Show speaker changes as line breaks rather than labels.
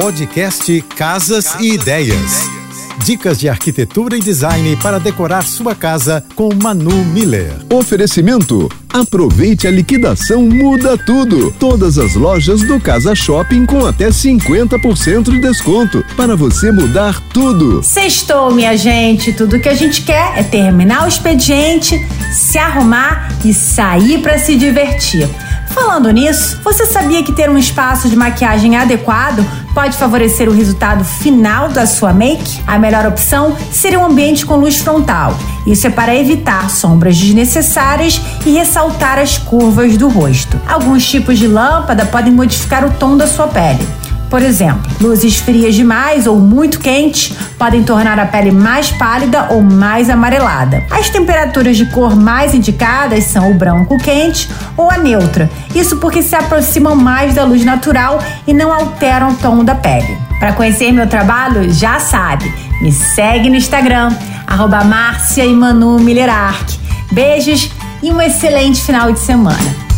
Podcast Casas e Ideias. Dicas de arquitetura e design para decorar sua casa com Manu Miller.
Oferecimento: aproveite a liquidação muda tudo. Todas as lojas do Casa Shopping com até 50% de desconto para você mudar tudo.
Sextou, minha gente. Tudo que a gente quer é terminar o expediente, se arrumar e sair para se divertir. Falando nisso, você sabia que ter um espaço de maquiagem adequado pode favorecer o resultado final da sua make? A melhor opção seria um ambiente com luz frontal. Isso é para evitar sombras desnecessárias e ressaltar as curvas do rosto. Alguns tipos de lâmpada podem modificar o tom da sua pele. Por exemplo, luzes frias demais ou muito quentes podem tornar a pele mais pálida ou mais amarelada. As temperaturas de cor mais indicadas são o branco quente ou a neutra. Isso porque se aproximam mais da luz natural e não alteram o tom da pele. Para conhecer meu trabalho, já sabe, me segue no Instagram, arroba Beijos e um excelente final de semana.